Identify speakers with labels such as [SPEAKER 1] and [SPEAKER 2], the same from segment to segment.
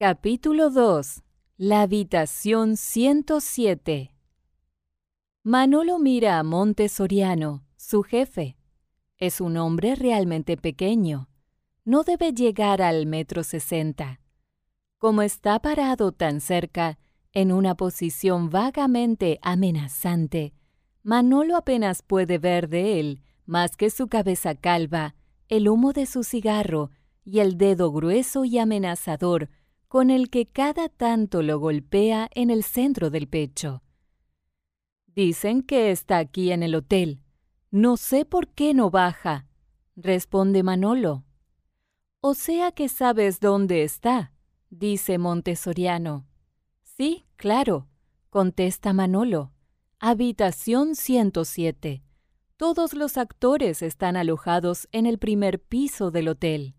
[SPEAKER 1] Capítulo 2. La habitación 107. Manolo mira a Monte Soriano, su jefe. Es un hombre realmente pequeño. No debe llegar al metro sesenta. Como está parado tan cerca, en una posición vagamente amenazante, Manolo apenas puede ver de él más que su cabeza calva, el humo de su cigarro y el dedo grueso y amenazador con el que cada tanto lo golpea en el centro del pecho. Dicen que está aquí en el hotel. No sé por qué no baja, responde Manolo. O sea que sabes dónde está, dice Montesoriano. Sí, claro, contesta Manolo. Habitación 107. Todos los actores están alojados en el primer piso del hotel.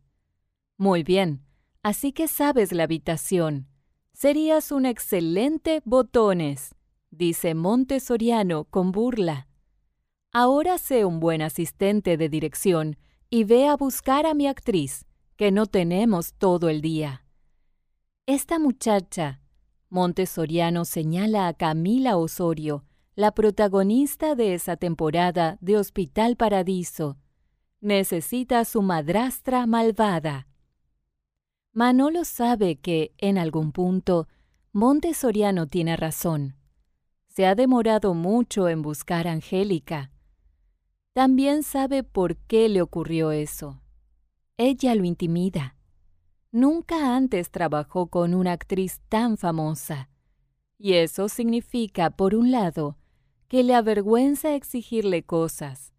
[SPEAKER 1] Muy bien, Así que sabes la habitación. Serías un excelente botones, dice Monte Soriano con burla. Ahora sé un buen asistente de dirección y ve a buscar a mi actriz, que no tenemos todo el día. Esta muchacha, Monte Soriano señala a Camila Osorio, la protagonista de esa temporada de Hospital Paradiso, necesita a su madrastra malvada. Manolo sabe que, en algún punto, Monte Soriano tiene razón. Se ha demorado mucho en buscar a Angélica. También sabe por qué le ocurrió eso. Ella lo intimida. Nunca antes trabajó con una actriz tan famosa. Y eso significa, por un lado, que le avergüenza exigirle cosas.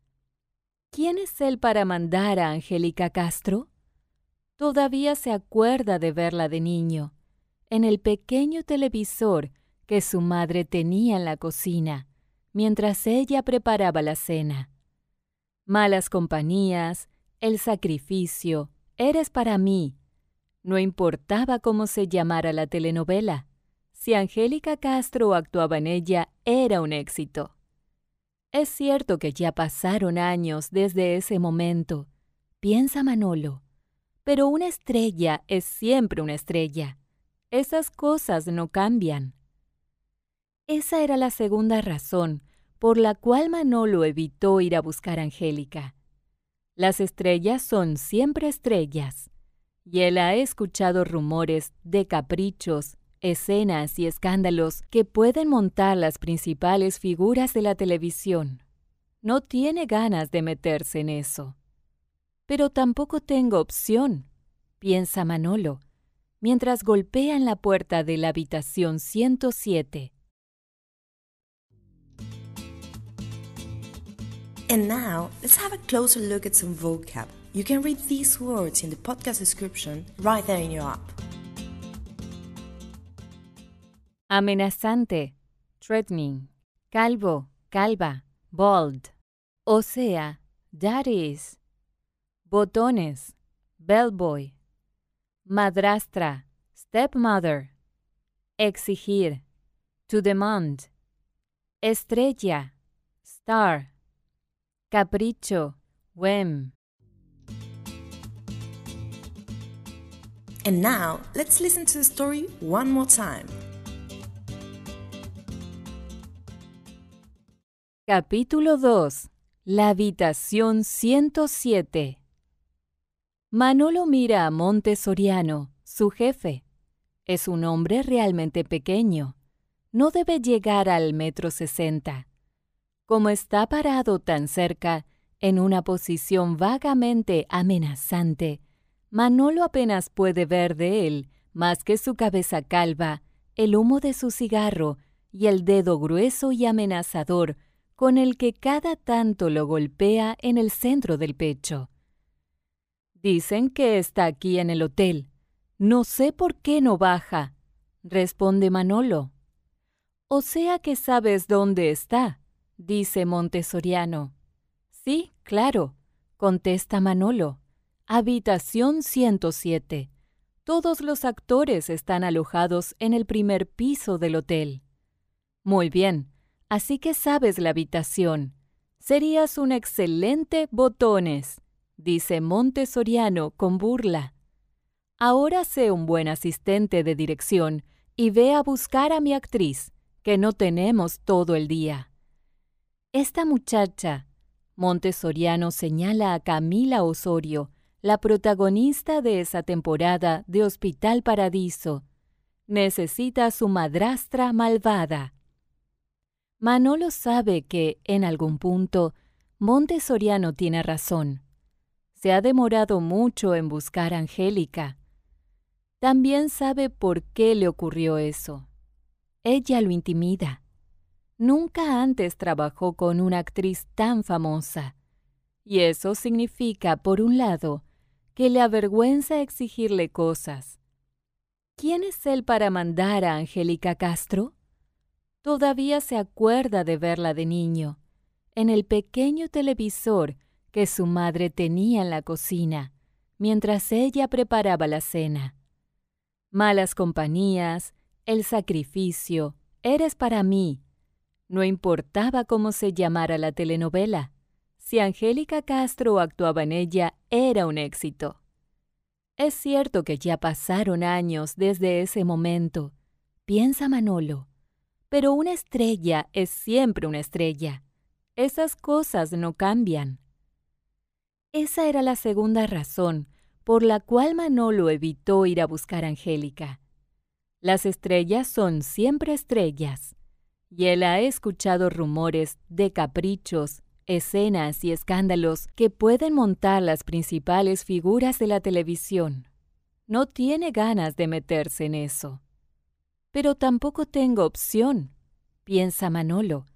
[SPEAKER 1] ¿Quién es él para mandar a Angélica Castro? Todavía se acuerda de verla de niño, en el pequeño televisor que su madre tenía en la cocina, mientras ella preparaba la cena. Malas compañías, el sacrificio, eres para mí. No importaba cómo se llamara la telenovela. Si Angélica Castro actuaba en ella, era un éxito. Es cierto que ya pasaron años desde ese momento, piensa Manolo pero una estrella es siempre una estrella. Esas cosas no cambian. Esa era la segunda razón por la cual Manolo evitó ir a buscar a Angélica. Las estrellas son siempre estrellas, y él ha escuchado rumores de caprichos, escenas y escándalos que pueden montar las principales figuras de la televisión. No tiene ganas de meterse en eso. Pero tampoco tengo opción, piensa Manolo, mientras golpea en la puerta de la habitación 107.
[SPEAKER 2] And now, let's have a closer look at some vocab. You can read these words in the podcast description right there in your app.
[SPEAKER 1] Amenazante, threatening, calvo, calva, bald. O sea, that is, botones, bellboy, madrastra, stepmother, exigir, to demand, estrella, star, capricho, whim.
[SPEAKER 2] And now, let's listen to the story one more time.
[SPEAKER 1] Capítulo 2. La habitación 107. Manolo mira a Monte Soriano, su jefe. Es un hombre realmente pequeño. No debe llegar al metro sesenta. Como está parado tan cerca, en una posición vagamente amenazante, Manolo apenas puede ver de él más que su cabeza calva, el humo de su cigarro y el dedo grueso y amenazador con el que cada tanto lo golpea en el centro del pecho. Dicen que está aquí en el hotel. No sé por qué no baja, responde Manolo. O sea que sabes dónde está, dice Montesoriano. Sí, claro, contesta Manolo. Habitación 107. Todos los actores están alojados en el primer piso del hotel. Muy bien, así que sabes la habitación. Serías un excelente botones, dice Montesoriano con burla. Ahora sé un buen asistente de dirección y ve a buscar a mi actriz, que no tenemos todo el día. Esta muchacha, Montesoriano señala a Camila Osorio, la protagonista de esa temporada de Hospital Paradiso, necesita a su madrastra malvada. Manolo sabe que, en algún punto, Montesoriano tiene razón. Se ha demorado mucho en buscar a Angélica. También sabe por qué le ocurrió eso. Ella lo intimida. Nunca antes trabajó con una actriz tan famosa. Y eso significa, por un lado, que le avergüenza exigirle cosas. ¿Quién es él para mandar a Angélica Castro? Todavía se acuerda de verla de niño, en el pequeño televisor que su madre tenía en la cocina, mientras ella preparaba la cena. Malas compañías, el sacrificio, eres para mí. No importaba cómo se llamara la telenovela. Si Angélica Castro actuaba en ella, era un éxito. Es cierto que ya pasaron años desde ese momento, piensa Manolo, pero una estrella es siempre una estrella. Esas cosas no cambian. Esa era la segunda razón por la cual Manolo evitó ir a buscar a Angélica. Las estrellas son siempre estrellas, y él ha escuchado rumores de caprichos, escenas y escándalos que pueden montar las principales figuras de la televisión. No tiene ganas de meterse en eso. Pero tampoco tengo opción, piensa Manolo,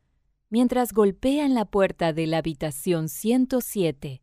[SPEAKER 1] mientras golpea en la puerta de la habitación 107.